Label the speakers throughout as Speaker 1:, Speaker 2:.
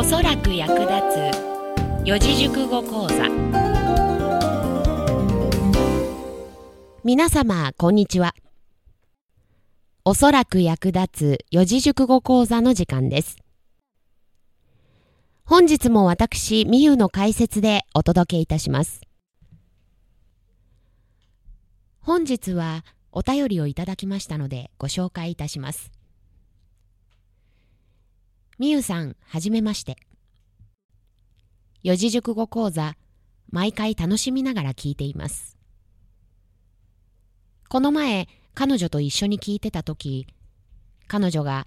Speaker 1: おそらく役立つ。四字熟語講座。皆様こんにちは。おそらく役立つ四字熟語講座の時間です。本日も私みゆの解説でお届けいたします。本日はお便りをいただきましたのでご紹介いたします。みゆさん、はじめまして。四字熟語講座、毎回楽しみながら聞いています。この前、彼女と一緒に聞いてた時、彼女が、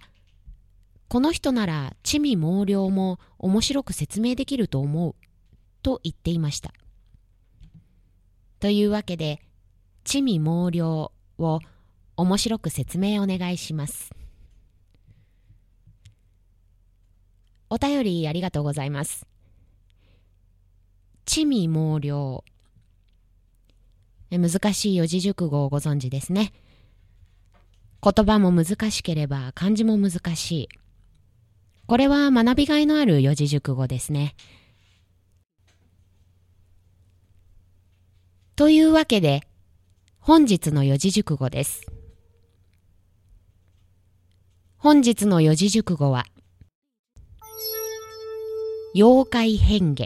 Speaker 1: この人なら地味猛量も面白く説明できると思う、と言っていました。というわけで、地味猛量を面白く説明お願いします。お便りありがとうございます。地味猛量。難しい四字熟語をご存知ですね。言葉も難しければ漢字も難しい。これは学びがいのある四字熟語ですね。というわけで、本日の四字熟語です。本日の四字熟語は、妖怪変化。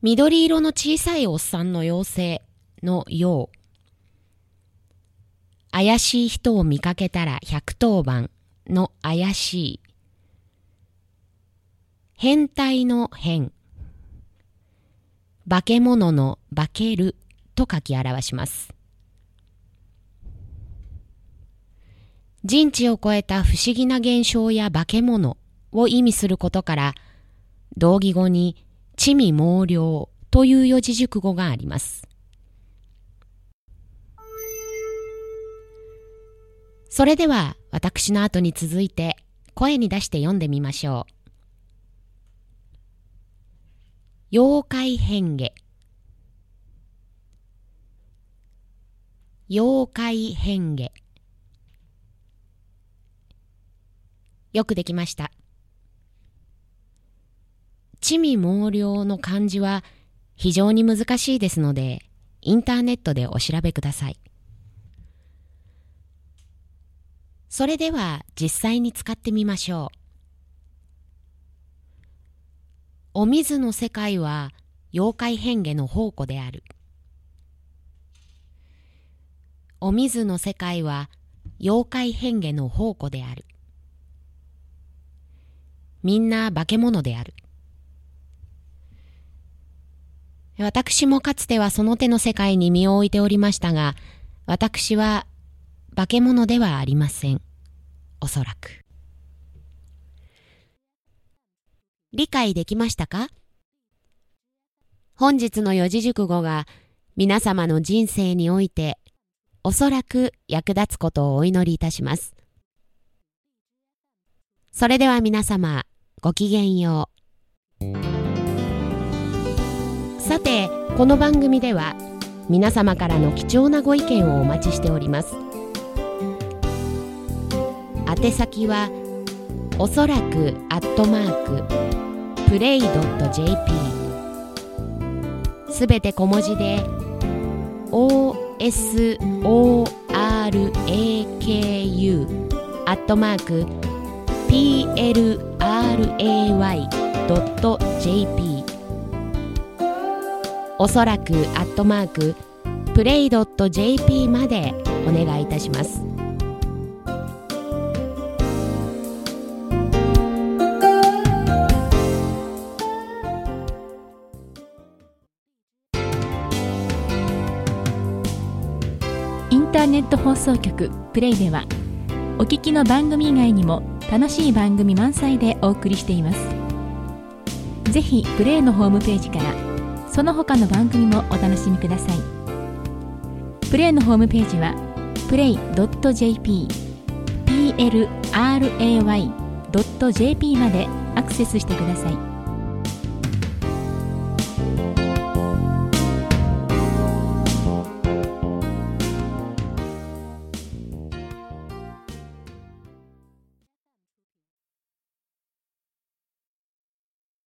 Speaker 1: 緑色の小さいおっさんの妖精のよう。怪しい人を見かけたら百当番の怪しい。変態の変。化け物の化けると書き表します。人知を超えた不思議な現象や化け物を意味することから、同義語に地味猛量という四字熟語があります。それでは私の後に続いて声に出して読んでみましょう。妖怪変化妖怪変化よくできました。地味猛量の漢字は非常に難しいですので、インターネットでお調べください。それでは実際に使ってみましょう。お水の世界は妖怪変化の宝庫である。お水の世界は妖怪変化の宝庫である。みんな化け物である。私もかつてはその手の世界に身を置いておりましたが、私は化け物ではありません。おそらく。理解できましたか？本日の四字熟語が皆様の人生においておそらく役立つことをお祈りいたします。それでは皆様、ごきげんよう。さて、この番組では皆様からの貴重なご意見をお待ちしております。宛先はおそらくアットマークプレイドット JP すべて小文字で OSORAKU アットマーク ray.jp おそらくアットマークプレイドット .jp までお願いいたします。
Speaker 2: インターネット放送局プレイではお聞きの番組以外にも楽しい番組満載でお送りしています。ぜひプレイのホームページからその他の番組もお楽しみください。プレイのホームページは play.jp plray.jp までアクセスしてください。